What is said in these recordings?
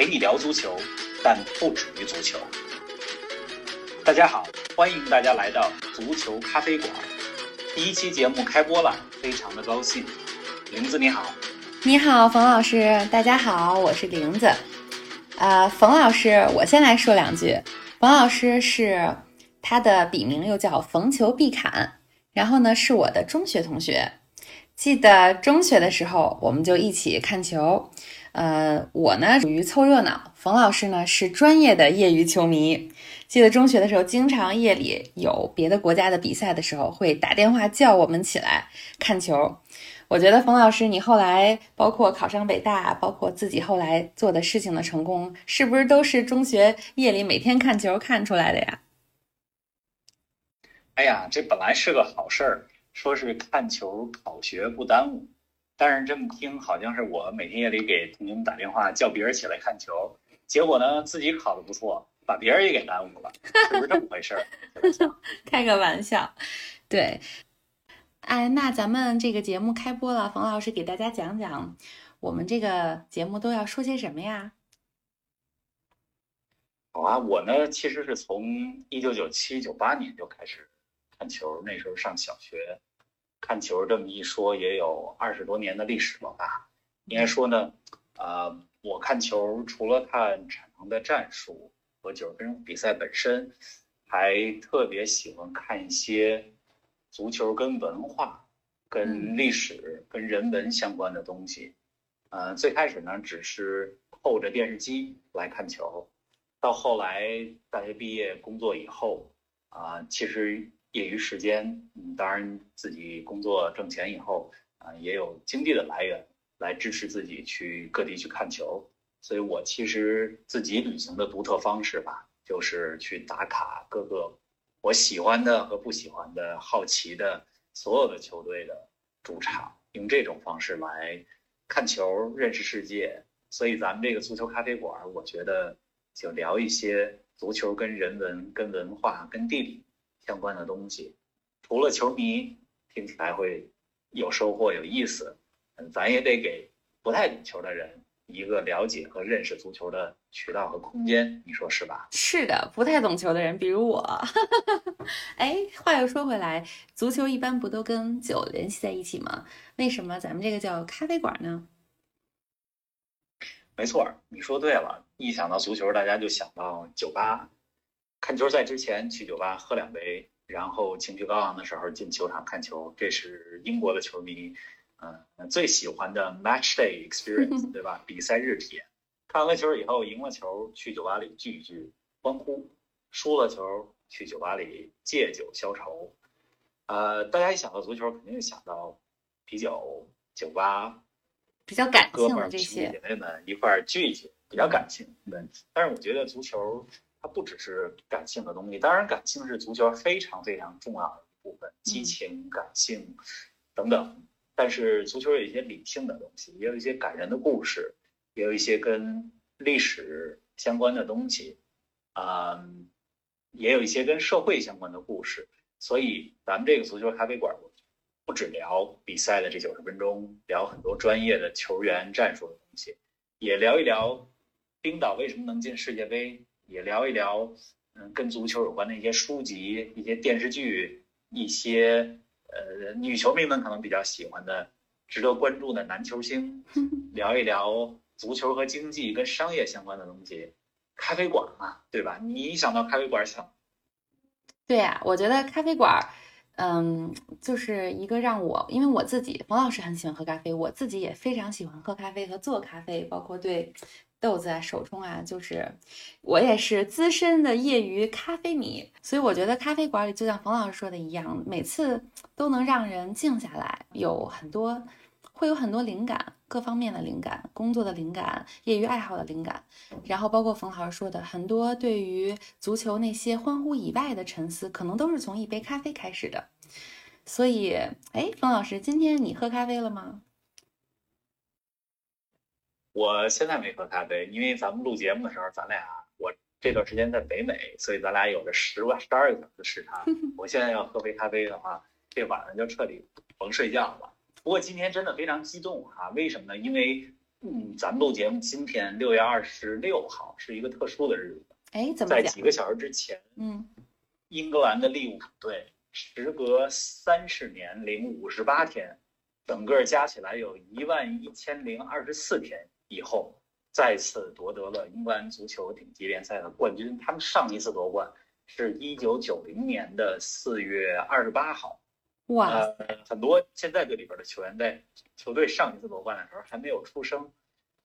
陪你聊足球，但不止于足球。大家好，欢迎大家来到足球咖啡馆。第一期节目开播了，非常的高兴。玲子你好，你好，冯老师，大家好，我是玲子。呃，冯老师，我先来说两句。冯老师是他的笔名又叫冯球必砍，然后呢是我的中学同学。记得中学的时候，我们就一起看球。呃，我呢属于凑热闹，冯老师呢是专业的业余球迷。记得中学的时候，经常夜里有别的国家的比赛的时候，会打电话叫我们起来看球。我觉得冯老师，你后来包括考上北大，包括自己后来做的事情的成功，是不是都是中学夜里每天看球看出来的呀？哎呀，这本来是个好事儿，说是看球考学不耽误。但是这么听，好像是我每天夜里给同学们打电话叫别人起来看球，结果呢自己考的不错，把别人也给耽误了，是不是这么回事？开个玩笑，对。哎，那咱们这个节目开播了，冯老师给大家讲讲，我们这个节目都要说些什么呀？好啊，我呢其实是从一九九七九八年就开始看球，那时候上小学。看球这么一说，也有二十多年的历史了吧？应该说呢，呃，我看球除了看产能的战术和九十分钟比赛本身，还特别喜欢看一些足球跟文化、跟历史、跟人文相关的东西。呃，最开始呢，只是透着电视机来看球，到后来大学毕业工作以后，啊，其实。业余时间，嗯，当然自己工作挣钱以后，啊，也有经济的来源来支持自己去各地去看球。所以我其实自己旅行的独特方式吧，就是去打卡各个我喜欢的和不喜欢的好奇的所有的球队的主场，用这种方式来看球，认识世界。所以咱们这个足球咖啡馆，我觉得就聊一些足球跟人文、跟文化、跟地理。相关的东西，除了球迷听起来会有收获、有意思，嗯，咱也得给不太懂球的人一个了解和认识足球的渠道和空间，你说是吧？是的，不太懂球的人，比如我。哎，话又说回来，足球一般不都跟酒联系在一起吗？为什么咱们这个叫咖啡馆呢？没错，你说对了，一想到足球，大家就想到酒吧。看球赛之前去酒吧喝两杯，然后情绪高昂的时候进球场看球，这是英国的球迷，嗯，最喜欢的 match day experience，对吧？比赛日体验。看完了球以后，赢了球去酒吧里聚一聚，欢呼；输了球去酒吧里借酒消愁。呃，大家一想到足球，肯定想到啤酒、酒吧，比较感性的这些姐妹们一块聚一聚，比较感性。对，但是我觉得足球。它不只是感性的东西，当然感性是足球非常非常重要的一部分，激情、感性等等。但是足球有一些理性的东西，也有一些感人的故事，也有一些跟历史相关的东西，啊，也有一些跟社会相关的故事。所以咱们这个足球咖啡馆，不只聊比赛的这九十分钟，聊很多专业的球员战术的东西，也聊一聊冰岛为什么能进世界杯。也聊一聊，嗯，跟足球有关的一些书籍、一些电视剧、一些呃女球迷们可能比较喜欢的、值得关注的男球星，聊一聊足球和经济跟商业相关的东西。咖啡馆嘛，对吧？你一想到咖啡馆想，对呀，我觉得咖啡馆，嗯，就是一个让我，因为我自己，冯老师很喜欢喝咖啡，我自己也非常喜欢喝咖啡和做咖啡，包括对。豆子啊，手冲啊，就是我也是资深的业余咖啡迷，所以我觉得咖啡馆里就像冯老师说的一样，每次都能让人静下来，有很多会有很多灵感，各方面的灵感，工作的灵感，业余爱好的灵感，然后包括冯老师说的很多对于足球那些欢呼以外的沉思，可能都是从一杯咖啡开始的。所以，哎，冯老师，今天你喝咖啡了吗？我现在没喝咖啡，因为咱们录节目的时候，咱俩我这段时间在北美，所以咱俩有着十万十二个小时时差。我现在要喝杯咖啡的话，这晚上就彻底甭睡觉了。不过今天真的非常激动啊！为什么呢？因为嗯，咱们录节目今天六月二十六号是一个特殊的日子。哎，怎么在几个小时之前，嗯，英格兰的利物浦队时隔三十年零五十八天，整个加起来有一万一千零二十四天以后，再次夺得了英格兰足球顶级联赛的冠军。他们上一次夺冠是一九九零年的四月二十八号。哇，呃，很多现在队里边的球员在球队上一次夺冠的时候还没有出生，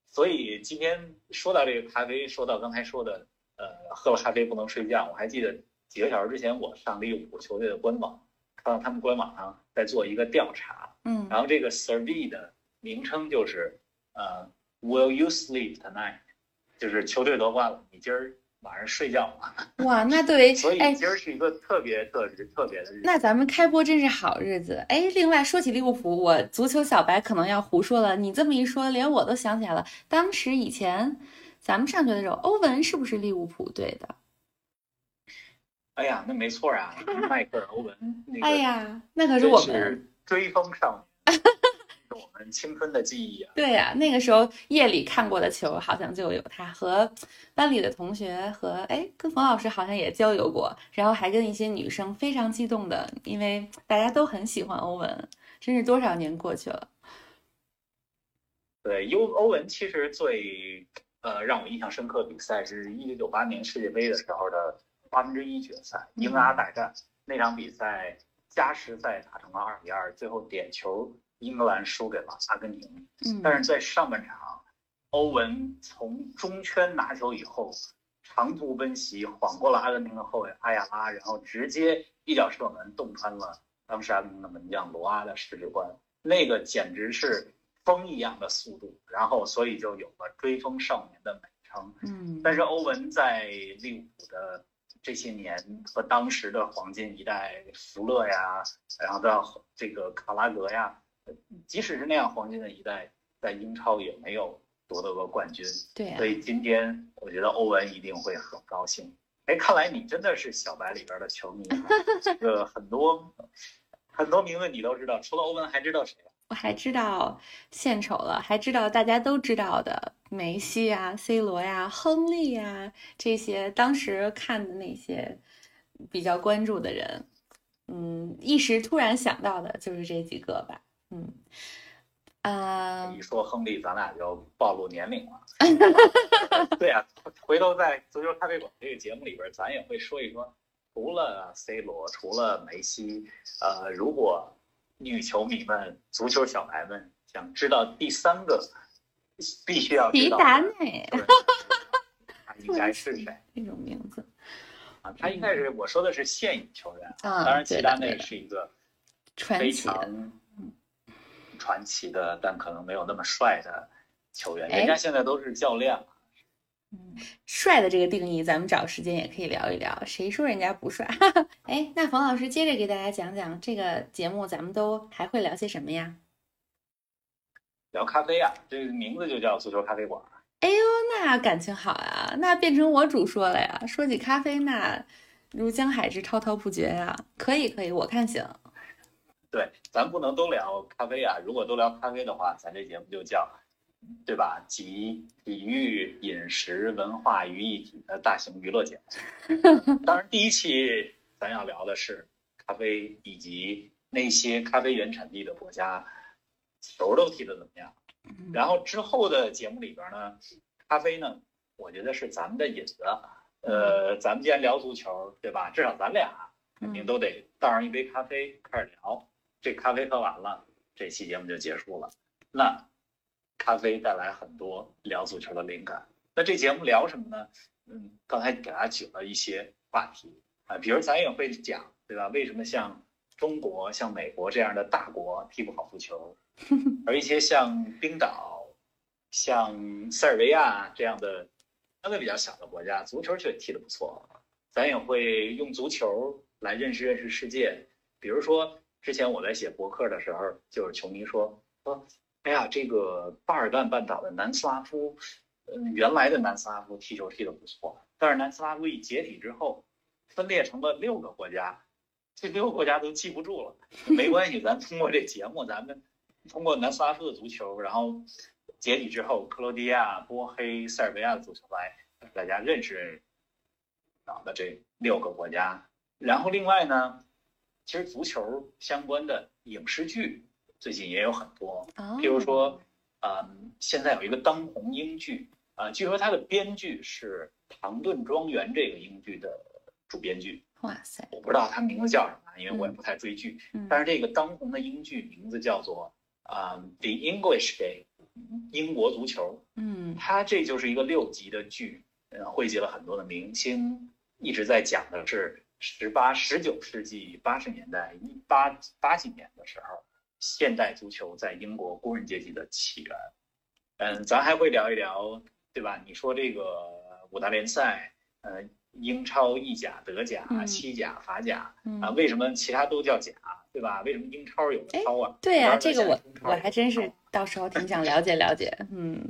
所以今天说到这个咖啡，说到刚才说的，呃，喝了咖啡不能睡觉。我还记得几个小时之前，我上利物浦球队的官网，看到他们官网上在做一个调查，嗯，然后这个 survey 的名称就是呃，Will you sleep tonight？就是球队夺冠了，你今儿晚上睡觉吗？哇，那对于 所以哎，今儿是一个特别特别特别的日子。那咱们开播真是好日子。哎，另外说起利物浦，我足球小白可能要胡说了。你这么一说，连我都想起来了。当时以前咱们上学的时候，欧文是不是利物浦队的？哎呀，那没错啊，迈克尔·欧文，那个哎呀，那可是我们追风少年，是我们青春的记忆啊。对呀、那个时候夜里看过的球，好像就有他和班里的同学和哎，跟冯老师好像也交流过，然后还跟一些女生非常激动的，因为大家都很喜欢欧文，真是多少年过去了。对，欧欧文其实最呃让我印象深刻的比赛是一九九八年世界杯的时候的八分之一决赛英阿大战那场比赛，加时赛打成了二比二，最后点球英格兰输给了阿根廷。嗯，但是在上半场，欧文从中圈拿球以后，长途奔袭，晃过了阿根廷的后卫阿亚拉，然后直接一脚射门，洞穿了当时阿根廷的门将罗阿的十指关，那个简直是风一样的速度，然后所以就有了追风少年的美称。嗯，但是欧文在利物浦的这些年和当时的黄金一代福勒呀，然后到这个卡拉格呀，即使是那样黄金的一代，在英超也没有夺得过冠军。对呀、所以今天我觉得欧文一定会很高兴。哎，看来你真的是小白里边的球迷啊，这个很多很多名字你都知道，除了欧文还知道谁？我还知道献丑了，还知道大家都知道的梅西啊、C 罗呀、亨利呀这些当时看的那些比较关注的人，嗯，一时突然想到的就是这几个吧，嗯，啊、一说亨利，咱俩就暴露年龄了。对呀、回头在足球咖啡馆这个节目里边，咱也会说一说，除了 C 罗，除了梅西，呃，如果女球迷们、足球小白们想知道第三个必须要知道的达内球员，他应该是谁 这种名字啊？他应该是我说的是现役球员，啊，当然齐达内对的对的，是一个非传奇传奇的，但可能没有那么帅的球员。哎人家现在都是教练了。嗯，帅的这个定义，咱们找时间也可以聊一聊。谁说人家不帅？哎，那冯老师接着给大家讲讲这个节目，咱们都还会聊些什么呀？聊咖啡啊，这个名字就叫足球咖啡馆。哎呦，那感情好呀，那变成我主说了呀。说起咖啡，那如江海之滔滔不绝呀。可以，可以，我看行。对，咱不能都聊咖啡啊。如果都聊咖啡的话，咱这节目就叫，对吧？集体育、饮食、文化于一体的大型娱乐节目。当然，第一期咱要聊的是咖啡以及那些咖啡原产地的国家球都踢得怎么样。嗯然后之后的节目里边呢，咖啡呢，我觉得是咱们的引子。呃，咱们既然聊足球，对吧？至少咱俩肯定都得倒上一杯咖啡开始聊。这咖啡喝完了，这期节目就结束了。那咖啡带来很多聊足球的灵感。那这节目聊什么呢？嗯，刚才给大家举了一些话题啊，比如咱也会讲，对吧？为什么像中国、像美国这样的大国踢不好足球？而一些像冰岛、像塞尔维亚这样的相对比较小的国家，足球却踢得不错。咱也会用足球来认识认识世界。比如说，之前我在写博客的时候，就是球迷说说，哎呀，这个巴尔干半岛的南斯拉夫，嗯，原来的南斯拉夫踢球踢得不错，但是南斯拉夫一解体之后，分裂成了六个国家，这六个国家都记不住了。没关系，咱通过这节目，咱们通过南斯拉夫的足球，然后解体之后，克罗地亚、波黑、塞尔维亚的足球来大家认识认识。啊的这六个国家，然后另外呢，其实足球相关的影视剧最近也有很多，比如说，嗯，现在有一个当红英剧，啊，据说它的编剧是《唐顿庄园》这个英剧的主编剧。哇塞！我不知道它名字叫什么，因为我也不太追剧。但是这个当红的英剧名字叫做啊，《The English Day》，英国足球。嗯，它这就是一个六集的剧，呃，汇集了很多的明星。一直在讲的是十八、十九世纪八十年代一八八几年的时候，现代足球在英国工人阶级的起源。嗯，咱还会聊一聊，对吧？你说这个五大联赛，呃，英超、意甲、德甲、西甲、法甲啊，为什么其他都叫甲，对吧？为什么英超有超啊？对呀，这个我我还真是到时候挺想了解了解。嗯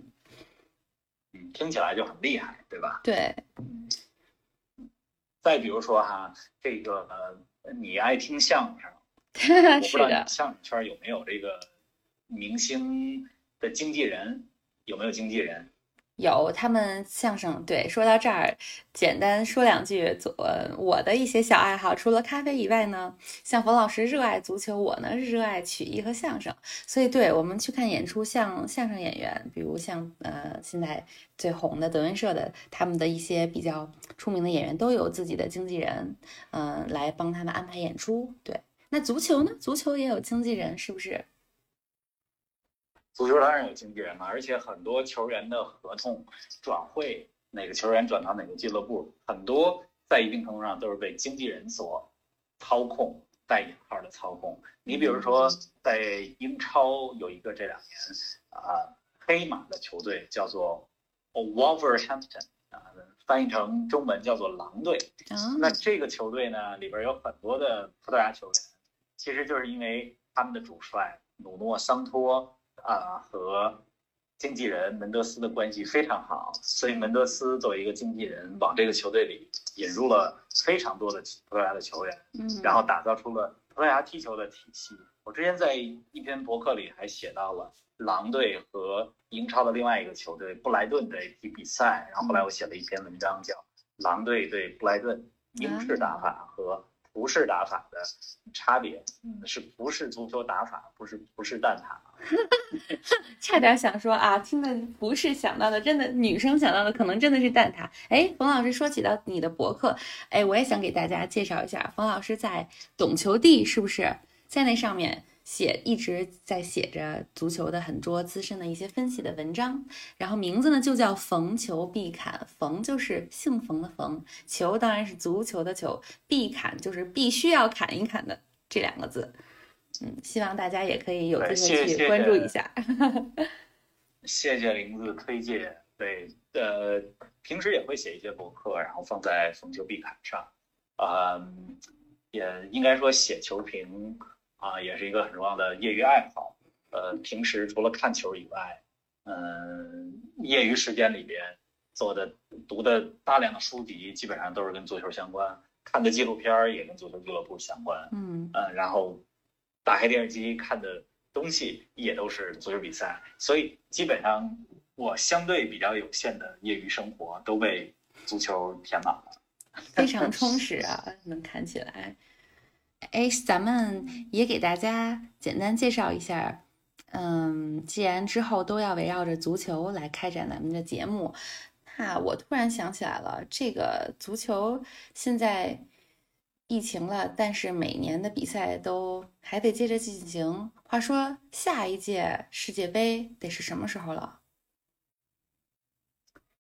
嗯，听起来就很厉害，对吧？对。再比如说哈，这个呃你爱听相声，我不知道相声圈有没有这个明星的经纪人，有没有经纪人？有，他们相声对。说到这儿，简单说两句，做我的一些小爱好。除了咖啡以外呢，像冯老师热爱足球，我呢是热爱曲艺和相声。所以，对我们去看演出，像相声演员，比如像呃现在最红的德云社的，他们的一些比较出名的演员，都有自己的经纪人，嗯，来帮他们安排演出。对，那足球呢？足球也有经纪人，是不是？足球当然有经纪人了，而且很多球员的合同转会，哪个球员转到哪个俱乐部，很多在一定程度上都是被经纪人所操控，带引号的操控。你比如说，在英超有一个这两年啊，黑马的球队叫做 Wolverhampton 啊，翻译成中文叫做狼队。那这个球队呢，里边有很多的葡萄牙球员，其实就是因为他们的主帅努诺桑托。啊，和经纪人门德斯的关系非常好，所以门德斯作为一个经纪人，往这个球队里引入了非常多的葡萄牙的球员，嗯，然后打造出了葡萄牙踢球的体系。我之前在一篇博客里还写到了狼队和英超的另外一个球队布莱顿的一比赛，然后后来我写了一篇文章，叫《狼队对布莱顿英式打法和》。不是打法的差别，是不是足球打法？不是不是蛋挞。差点想说啊，听的不是想到的，真的女生想到的可能真的是蛋挞。哎，冯老师说起到你的博客，哎，我也想给大家介绍一下，冯老师在懂球帝是不是在那上面？写一直在写着足球的很多资深的一些分析的文章，然后名字呢就叫逢球必砍，逢就是姓冯的冯，球当然是足球的球，必砍就是必须要砍一砍的这两个字。嗯，希望大家也可以有机会去关注一下。谢谢林子推荐，对，呃，平时也会写一些博客，然后放在逢球必砍上，嗯，也应该说写球评。啊，也是一个很重要的业余爱好。呃，平时除了看球以外，嗯，业余时间里边做的、读的大量的书籍，基本上都是跟足球相关；看的纪录片儿也跟足球俱乐部相关。嗯嗯，然后打开电视机看的东西也都是足球比赛，所以基本上我相对比较有限的业余生活都被足球填满了，非常充实啊，能看起来。哎，咱们也给大家简单介绍一下。嗯，既然之后都要围绕着足球来开展咱们的节目，那我突然想起来了，这个足球现在疫情了，但是每年的比赛都还得接着进行。话说，下一届世界杯得是什么时候了？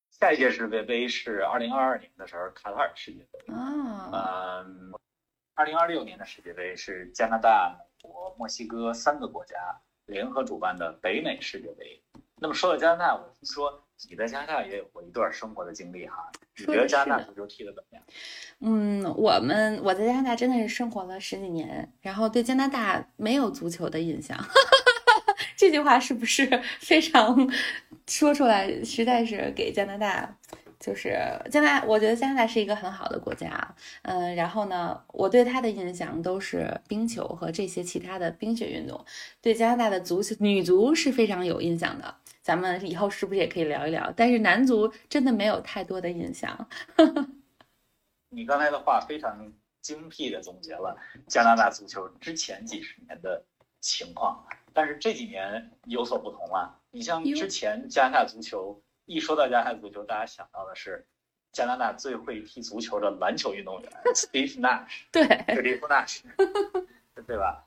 下一届世界杯是二零二二年的时候，卡塔尔世界杯。啊，嗯。二零二六年的世界杯是加拿大、美国、墨西哥三个国家联合主办的北美世界杯。那么说到加拿大，我听说你在加拿大也有过一段生活的经历哈，你觉得加拿大足球踢得怎么样？嗯，我们我在加拿大真的是生活了十几年，然后对加拿大没有足球的印象。这句话是不是非常说出来，实在是给加拿大？就是加拿大，我觉得加拿大是一个很好的国家，嗯，然后呢，我对他的印象都是冰球和这些其他的冰雪运动，对加拿大的足球女足是非常有印象的，咱们以后是不是也可以聊一聊？但是男足真的没有太多的印象。你刚才的话非常精辟的总结了加拿大足球之前几十年的情况，但是这几年有所不同了。你像之前加拿大足球。一说到加拿大足球，大家想到的是加拿大最会踢足球的篮球运动员 Steve Nash，对，Steve Nash，对吧？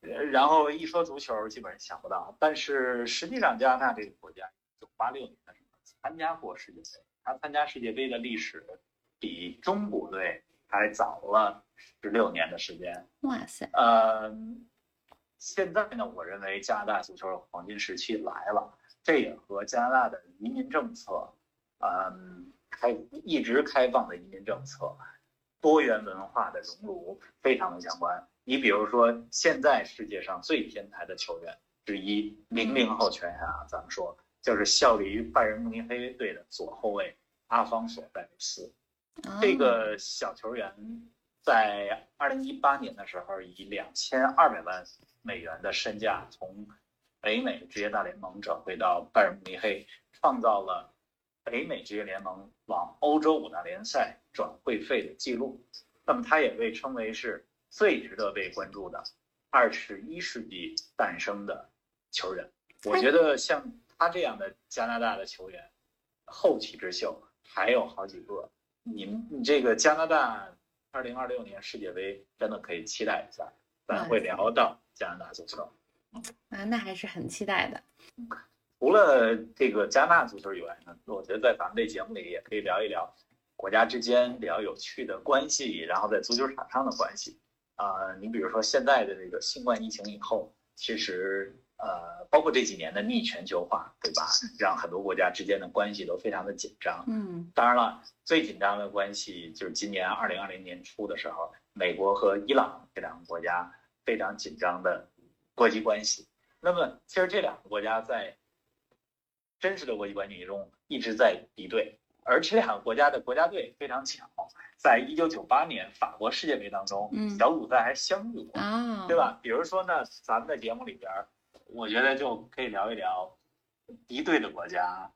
然后一说足球，基本上想不到。但是实际上，加拿大这个国家，一九八六年的时候参加过世界杯，他参加世界杯的历史比中国队还早了十六年的时间。哇塞！呃，现在呢，我认为加拿大足球的黄金时期来了。这也和加拿大的移民政策，嗯，开一直开放的移民政策，多元文化的熔炉非常的相关。你比如说，现在世界上最天才的球员之一，零零后球员啊，咱们说就是效力于拜仁慕尼黑队的左后卫阿方索·戴维斯。这个小球员在二零一八年的时候，以两千二百万美元的身价从。北美职业大联盟转会到拜仁慕尼黑，创造了北美职业联盟往欧洲五大联赛转会费的记录。那么，他也被称为是最值得被关注的二十一世纪诞生的球员。我觉得像他这样的加拿大的球员，后起之秀还有好几个。你们，你这个加拿大二零二六年世界杯真的可以期待一下，咱会聊到加拿大足球。啊，那还是很期待的。除了这个加拿大足球以外呢，我觉得在咱们这节目里也可以聊一聊国家之间比较有趣的关系，然后在足球场上的关系。啊，你比如说现在的这个新冠疫情以后，其实呃，包括这几年的逆全球化，对吧？让很多国家之间的关系都非常的紧张。嗯，当然了，最紧张的关系就是今年二零二零年初的时候，美国和伊朗这两个国家非常紧张的。国际关系，那么其实这两个国家在真实的国际关系中一直在敌对，而这两个国家的国家队非常巧，在一九九八年法国世界杯当中，小组赛还相遇过，对吧？比如说呢，咱们的节目里边，我觉得就可以聊一聊敌对的国家，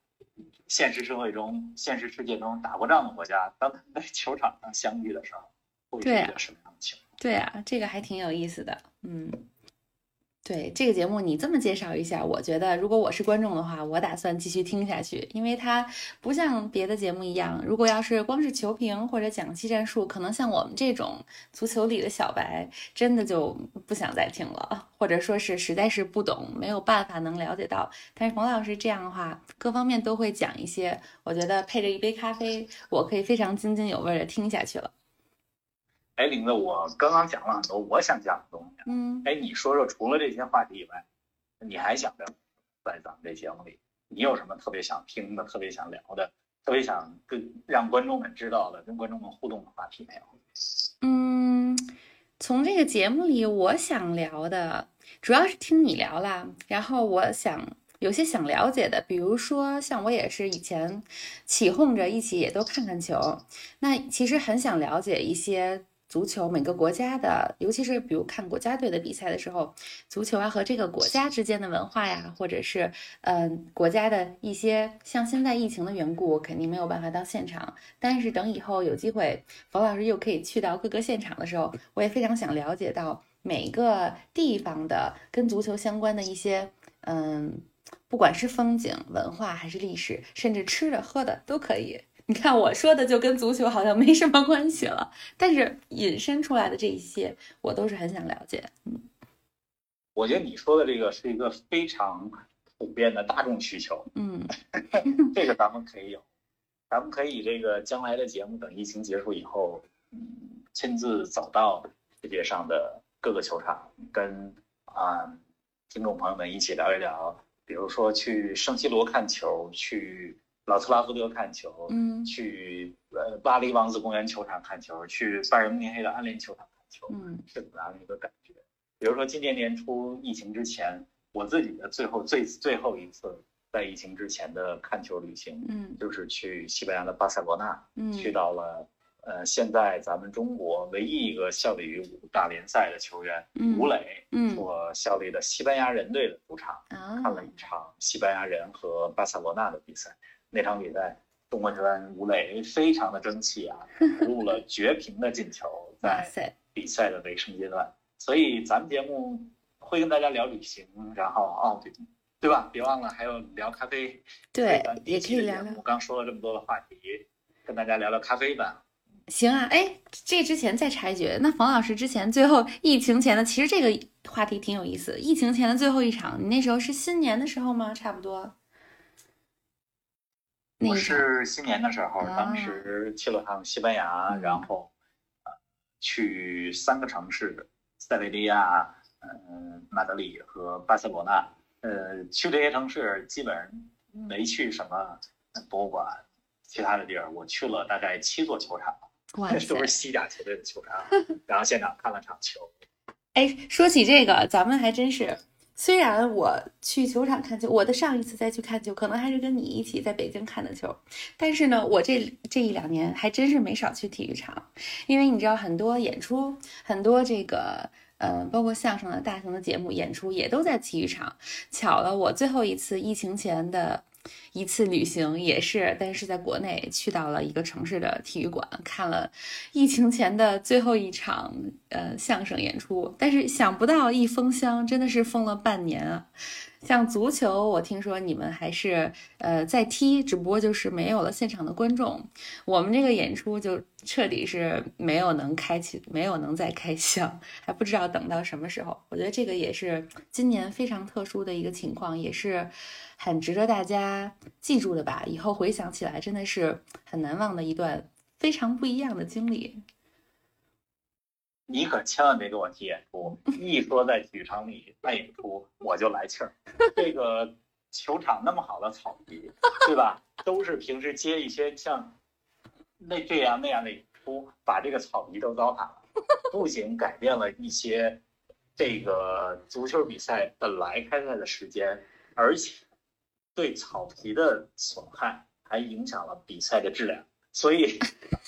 现实社会中、现实世界中打过仗的国家，当他们在球场上相遇的时候，会是一个什么样的情况？对啊，这个还挺有意思的，嗯。对这个节目，你这么介绍一下，我觉得如果我是观众的话，我打算继续听下去，因为它不像别的节目一样，如果要是光是球评或者讲技战术，可能像我们这种足球里的小白，真的就不想再听了，或者说是实在是不懂，没有办法能了解到。但是冯老师这样的话，各方面都会讲一些，我觉得配着一杯咖啡，我可以非常津津有味的听下去了。哎，林子，我刚刚讲了很多我想讲的东西。嗯，哎，你说说，除了这些话题以外，你还想着在咱们这节目里，你有什么特别想听的、特别想聊的、特别想跟让观众们知道的、跟观众们互动的话题没有？嗯，从这个节目里，我想聊的主要是听你聊啦。然后我想有些想了解的，比如说像我也是以前起哄着一起也都看看球，那其实很想了解一些。足球每个国家的，尤其是比如看国家队的比赛的时候，足球啊和这个国家之间的文化呀，或者是嗯国家的一些，像现在疫情的缘故，肯定没有办法到现场。但是等以后有机会，冯老师又可以去到各个现场的时候，我也非常想了解到每个地方的跟足球相关的一些，嗯，不管是风景、文化还是历史，甚至吃的喝的都可以。你看我说的就跟足球好像没什么关系了，但是引申出来的这一些，我都是很想了解。嗯，我觉得你说的这个是一个非常普遍的大众需求。嗯，这个咱们可以有，咱们可以这个将来的节目等疫情结束以后，嗯，亲自走到世界上的各个球场，跟啊听众朋友们一起聊一聊，比如说去圣西罗看球，去老特拉福德看球，嗯去呃巴黎王子公园球场看球，去拜仁慕尼黑的安联球场看球，嗯是怎么样的一个感觉？比如说今年年初疫情之前，我自己的最后最最后一次在疫情之前的看球旅行，嗯就是去西班牙的巴塞罗那，嗯去到了呃现在咱们中国唯一一个效力于五大联赛的球员嗯吴磊嗯所效力的西班牙人队的主场，啊看了一场西班牙人和巴塞罗那的比赛。那场比赛，中国球员吴磊非常的争气啊，投入了绝平的进球，在，比赛的尾声阶段。所以咱们节目会跟大家聊旅行，然后哦对对吧？别忘了还有聊咖啡。对也可以聊聊我。刚说了这么多的话题，跟大家聊聊咖啡吧。行啊，哎，这之前再插一句，那冯老师之前最后疫情前的，其实这个话题挺有意思。疫情前的最后一场，你那时候是新年的时候吗？差不多。那我是新年的时候，啊当时去了趟西班牙，嗯然后呃去三个城市：塞维利亚、嗯、马德里和巴塞罗那。呃，去这些城市基本上没去什么博物馆，其他的地儿，我去了大概七座球场，哇 都是！西甲球队的球场，然后现场看了场球。哎，说起这个，咱们还真是。虽然我去球场看球，我的上一次再去看球，可能还是跟你一起在北京看的球，但是呢，我这这一两年还真是没少去体育场，因为你知道很多演出，很多这个呃，包括相声的大型的节目演出也都在体育场。巧了，我最后一次疫情前的一次旅行也是，但是在国内去到了一个城市的体育馆，看了疫情前的最后一场呃相声演出。但是想不到一封箱真的是封了半年啊！像足球，我听说你们还是呃在踢，只不过就是没有了现场的观众。我们这个演出就彻底是没有能开启，没有能再开箱，还不知道等到什么时候。我觉得这个也是今年非常特殊的一个情况，也是很值得大家记住的吧。以后回想起来，真的是很难忘的一段非常不一样的经历。你可千万别给我提演出，一说在体育场里办演出，我就来气儿。这个球场那么好的草皮，对吧？都是平时接一些像那这样那样的演出，把这个草皮都糟蹋了，不仅改变了一些这个足球比赛本来开赛的时间，而且对草皮的损害还影响了比赛的质量。所以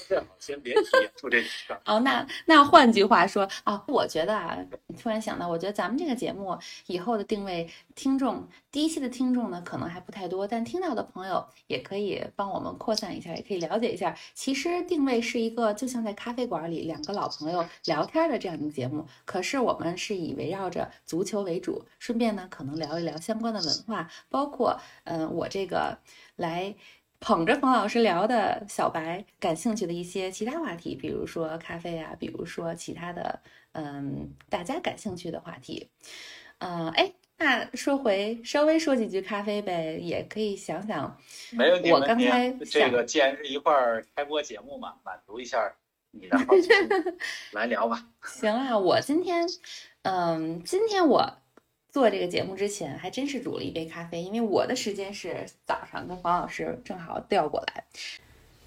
最好先别提演出这事儿。哦，那那换句话说啊，我觉得啊，突然想到，我觉得咱们这个节目以后的定位，听众第一期的听众呢，可能还不太多，但听到的朋友也可以帮我们扩散一下，也可以了解一下。其实定位是一个就像在咖啡馆里两个老朋友聊天的这样一个节目，可是我们是以围绕着足球为主，顺便呢可能聊一聊相关的文化，包括嗯、我这个来。捧着冯老师聊的小白感兴趣的一些其他话题，比如说咖啡啊，比如说其他的，嗯，大家感兴趣的话题。呃，哎，那说回稍微说几句咖啡呗，也可以想想。没问题，我刚才这个既然是一块儿开播节目嘛，满足一下你的好奇心，来聊吧。行啊，我今天，嗯，今天我做这个节目之前，还真是煮了一杯咖啡，因为我的时间是早上，跟黄老师正好调过来。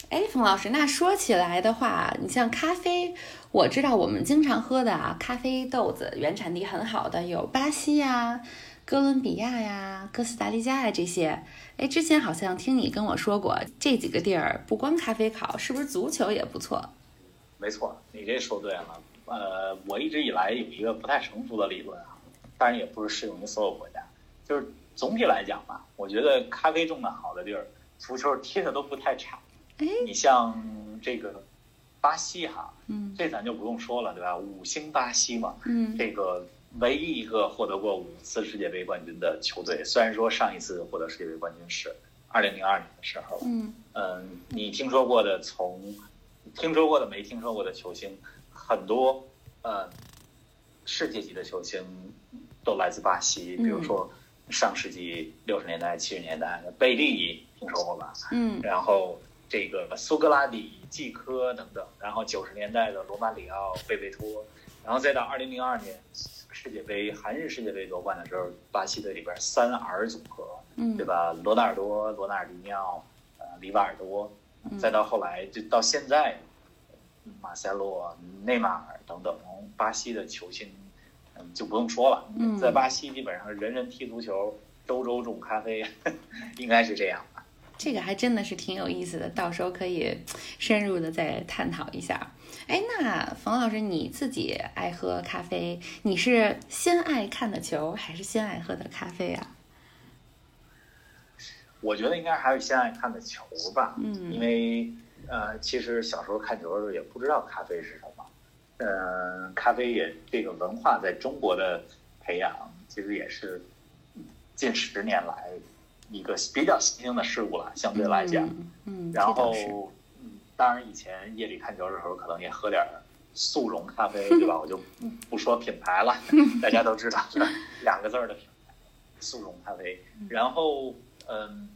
哎，冯老师，那说起来的话，你像咖啡，我知道我们经常喝的啊，咖啡豆子原产地很好的有巴西呀、哥伦比亚呀、哥斯达黎加呀这些。哎，之前好像听你跟我说过，这几个地儿不光咖啡好，是不是足球也不错？没错，你这说对了。呃，我一直以来有一个不太成熟的理论，当然也不是适用于所有国家，就是总体来讲吧，我觉得咖啡种的好的地儿，足球踢的都不太差。哎，你像这个巴西哈，嗯这咱就不用说了，对吧？五星巴西嘛，嗯这个唯一一个获得过五次世界杯冠军的球队，虽然说上一次获得世界杯冠军是二零零二年的时候，嗯嗯，你听说过的从听说过的没听说过的球星很多，呃，世界级的球星都来自巴西，比如说上世纪六十年代、七十年代的贝利，听说过吧？嗯然后这个苏格拉底、季科等等，然后九十年代的罗马里奥、贝贝托，然后再到二零零二年世界杯韩日世界杯夺冠的时候，巴西队里边三 R 组合，嗯对吧？罗纳尔多、罗纳尔迪尼奥、呃里瓦尔多，嗯再到后来就到现在，马塞洛、内马尔等等巴西的球星，嗯就不用说了，嗯在巴西基本上人人踢足球，周周种咖啡，应该是这样吧。这个还真的是挺有意思的，到时候可以深入的再探讨一下。哎，那冯老师你自己爱喝咖啡，你是先爱看的球，还是先爱喝的咖啡啊？我觉得应该还是先爱看的球吧，嗯因为呃，其实小时候看球的时候也不知道咖啡是什么，呃，咖啡也这个文化在中国的培养，其实也是近十年来一个比较新兴的事物了，相对来讲。嗯，嗯，然后，嗯，当然以前夜里看球的时候，可能也喝点儿速溶咖啡，对吧？我就不不说品牌了，大家都知道两个字儿的品牌，速溶咖啡。然后，嗯，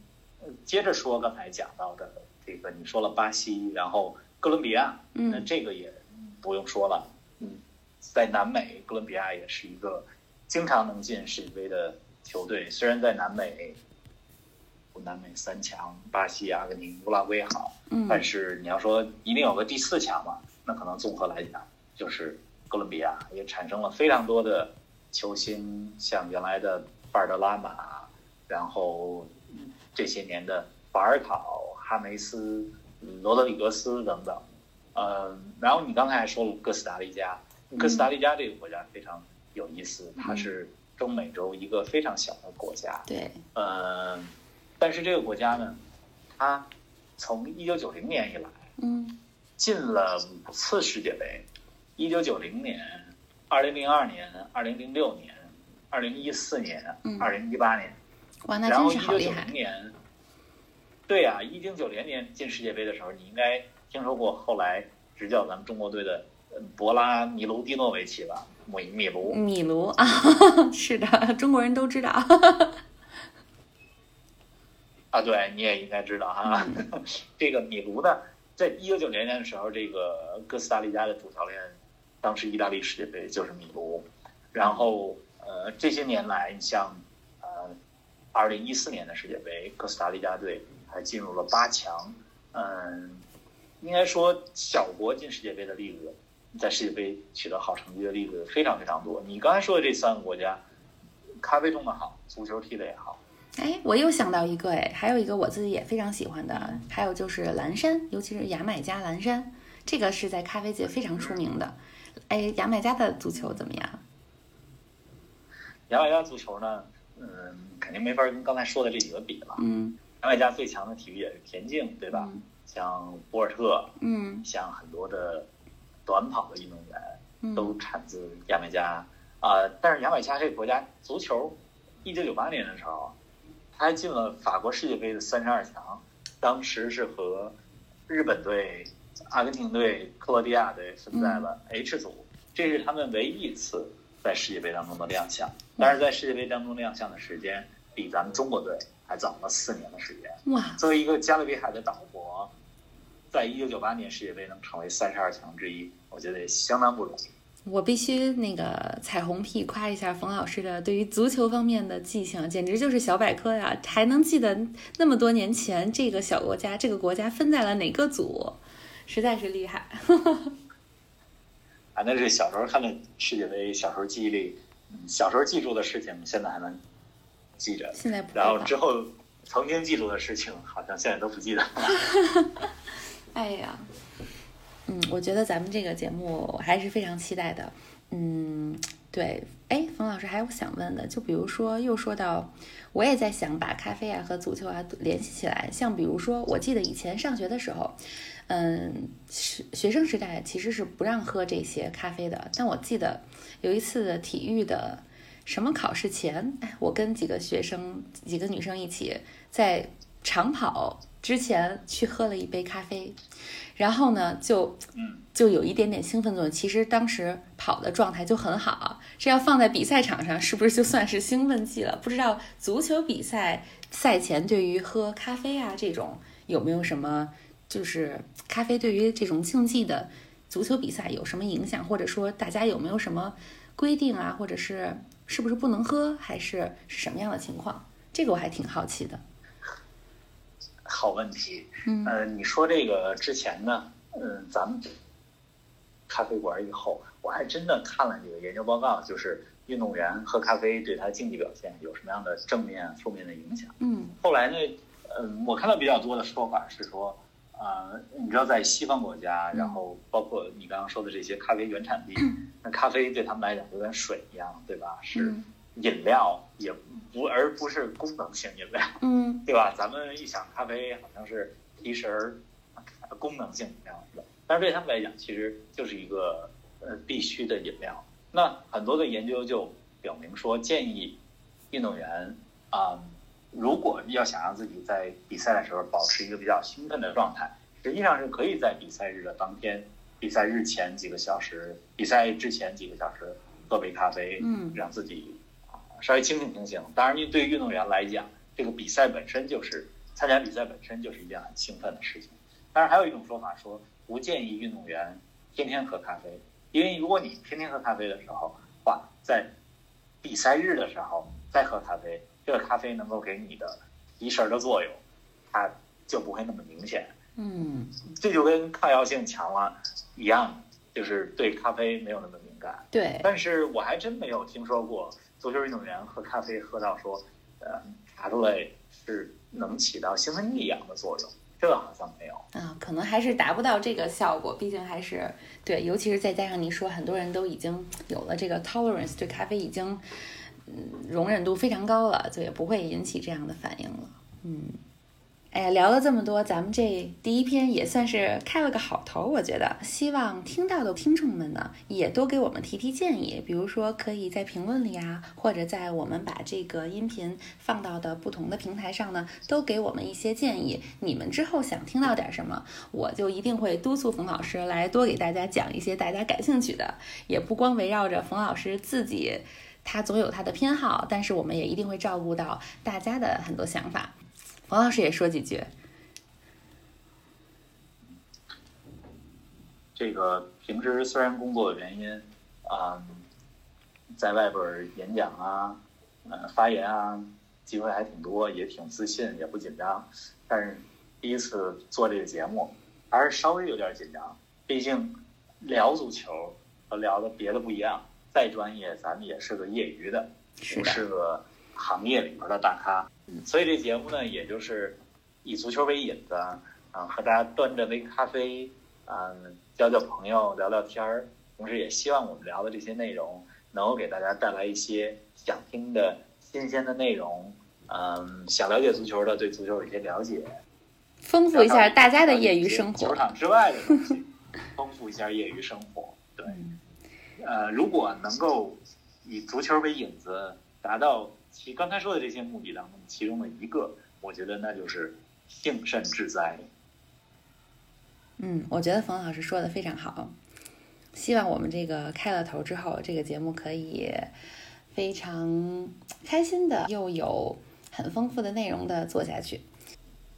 接着说刚才讲到的这个，你说了巴西，然后哥伦比亚，那嗯。这个也不用说了，嗯，在南美，哥伦比亚也是一个经常能进世界杯的球队，虽然在南美。南美三强，巴西、阿根廷、乌拉圭好，嗯。但是你要说一定有个第四强嘛，那可能综合来讲，就是哥伦比亚也产生了非常多的球星，像原来的巴尔德拉马，然后这些年的法尔考、哈梅斯、罗德里格斯等等，呃，然后你刚才还说了哥斯达黎加，哥斯达黎加这个国家非常有意思，它是中美洲一个非常小的国家，对，呃，但是这个国家呢，它从一九九零年以来嗯。进了五次世界杯，一九九零年、二零零二年、二零零六年、二零一四年嗯、二零一八年，哇，那然后真是好厉害一九九零，年，对呀、一九九零年进世界杯的时候，你应该听说过后来执教咱们中国队的呃博拉米卢蒂诺维奇吧？米米卢，米卢啊，是的，中国人都知道，啊，对，你也应该知道哈。嗯 这个米卢呢，在一九九零年的时候，这个哥斯达黎加的主教练，当时意大利世界杯就是米卢。然后呃，这些年来，你像呃，二零一四年的世界杯，哥斯达黎加队还进入了八强。嗯，应该说小国进世界杯的例子，在世界杯取得好成绩的例子非常非常多。你刚才说的这三个国家，咖啡种的好，足球踢的也好。哎，我又想到一个哎，还有一个我自己也非常喜欢的，还有就是蓝山，尤其是牙买加蓝山，这个是在咖啡界非常出名的。哎，牙买加的足球怎么样？牙买加足球呢，嗯，肯定没法跟刚才说的这几个比了。嗯牙买加最强的体育也是田径，对吧？嗯。像博尔特，嗯。像很多的短跑的运动员嗯。都产自牙买加。啊、但是牙买加这个国家足球，一九九八年的时候，他还进了法国世界杯的三十二强，当时是和日本队、阿根廷队、克罗地亚队分在了 H 组，这是他们唯一一次在世界杯当中的亮相。但是在世界杯当中亮相的时间比咱们中国队还早了四年的时间。哇，作为一个加勒比海的岛国，在一九九八年世界杯能成为三十二强之一，我觉得也相当不容易。我必须那个彩虹屁夸一下冯老师的对于足球方面的记性，简直就是小百科呀！还能记得那么多年前这个小国家这个国家分在了哪个组，实在是厉害。啊，那是小时候看的世界杯，小时候记忆里，嗯小时候记住的事情，现在还能记着。现在不然后之后曾经记住的事情，好像现在都不记得。哎呀，嗯，我觉得咱们这个节目我还是非常期待的。嗯，对，哎，冯老师还有想问的，就比如说又说到，我也在想把咖啡啊和足球啊联系起来。像比如说，我记得以前上学的时候，嗯，学学生时代其实是不让喝这些咖啡的。但我记得有一次体育的什么考试前，哎，我跟几个学生、几个女生一起在长跑之前去喝了一杯咖啡，然后呢，就嗯，就有一点点兴奋作用。其实当时跑的状态就很好，这要放在比赛场上，是不是就算是兴奋剂了？不知道。足球比赛赛前对于喝咖啡啊这种有没有什么，就是咖啡对于这种竞技的足球比赛有什么影响，或者说大家有没有什么规定啊，或者是是不是不能喝，还是是什么样的情况？这个我还挺好奇的。好问题，嗯呃，你说这个之前呢，嗯，咱们咖啡馆以后，我还真的看了这个研究报告，就是运动员喝咖啡对他竞技表现有什么样的正面、负面的影响。嗯后来呢，嗯，我看到比较多的说法是说，呃，你知道在西方国家，然后包括你刚刚说的这些咖啡原产地，那咖啡对他们来讲就跟水一样，对吧？是嗯饮料，也不而不是功能性饮料。嗯 对吧？咱们一想咖啡，好像是提神儿、功能性饮料是吧？但是对他们来讲，其实就是一个呃必须的饮料。那很多的研究就表明说，建议运动员啊、如果要想让自己在比赛的时候保持一个比较兴奋的状态，实际上是可以在比赛日的当天、比赛日前几个小时、比赛之前几个小时喝杯咖啡，嗯让自己啊稍微清醒清醒。当然，对于运动员来讲，这个比赛本身就是参加比赛本身就是一件很兴奋的事情。当然，还有一种说法说，不建议运动员天天喝咖啡，因为如果你天天喝咖啡的时候，话在比赛日的时候再喝咖啡，这个咖啡能够给你的提神儿的作用，它就不会那么明显。嗯这就跟抗药性强了一样，就是对咖啡没有那么敏感。对，但是我还真没有听说过足球运动员喝咖啡喝到说，呃，查出来是能起到兴奋剂一样的作用，这个好像没有。啊，可能还是达不到这个效果，毕竟还是对，尤其是再加上你说很多人都已经有了这个 tolerance，对咖啡已经嗯容忍度非常高了，就也不会引起这样的反应了。嗯，哎呀，聊了这么多，咱们这第一篇也算是开了个好头，我觉得。希望听到的听众们呢，也多给我们提提建议，比如说可以在评论里啊，或者在我们把这个音频放到的不同的平台上呢，都给我们一些建议。你们之后想听到点什么，我就一定会督促冯老师来多给大家讲一些大家感兴趣的，也不光围绕着冯老师自己。他总有他的偏好，但是我们也一定会照顾到大家的很多想法。王老师也说几句。这个平时虽然工作的原因，啊、在外边演讲啊，呃，发言啊，机会还挺多，也挺自信，也不紧张。但是第一次做这个节目，还是稍微有点紧张。毕竟聊足球和聊的别的不一样，再专业，咱们也是个业余的，不是个行业里边的大咖。所以这节目呢，也就是以足球为引子，啊，和大家端着杯咖啡，嗯，交交朋友，聊聊天儿。同时，也希望我们聊的这些内容能够给大家带来一些想听的新鲜的内容。嗯，想了解足球的，对足球有一些了解，丰富一下大家的业余生活。球场之外的东西，丰富一下业余生活。对，嗯呃，如果能够以足球为引子，达到其刚才说的这些目的当中其中的一个，我觉得那就是幸甚至哉。嗯，我觉得冯老师说的非常好。希望我们这个开了头之后，这个节目可以非常开心的，又有很丰富的内容的做下去。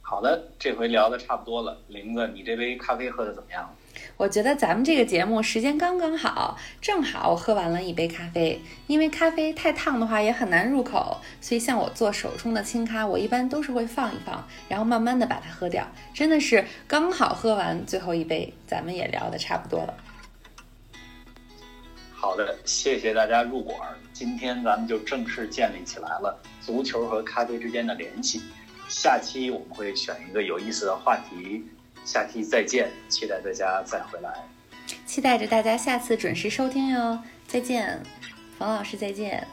好的，这回聊的差不多了，玲子，你这杯咖啡喝的怎么样？我觉得咱们这个节目时间刚刚好，正好我喝完了一杯咖啡。因为咖啡太烫的话也很难入口，所以像我做手冲的清咖，我一般都是会放一放，然后慢慢的把它喝掉。真的是刚好喝完最后一杯，咱们也聊的差不多了。好的，谢谢大家入馆。今天咱们就正式建立起来了足球和咖啡之间的联系。下期我们会选一个有意思的话题，下期再见，期待大家再回来。期待着大家下次准时收听哟。再见，冯老师再见。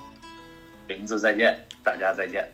林子再见，大家再见。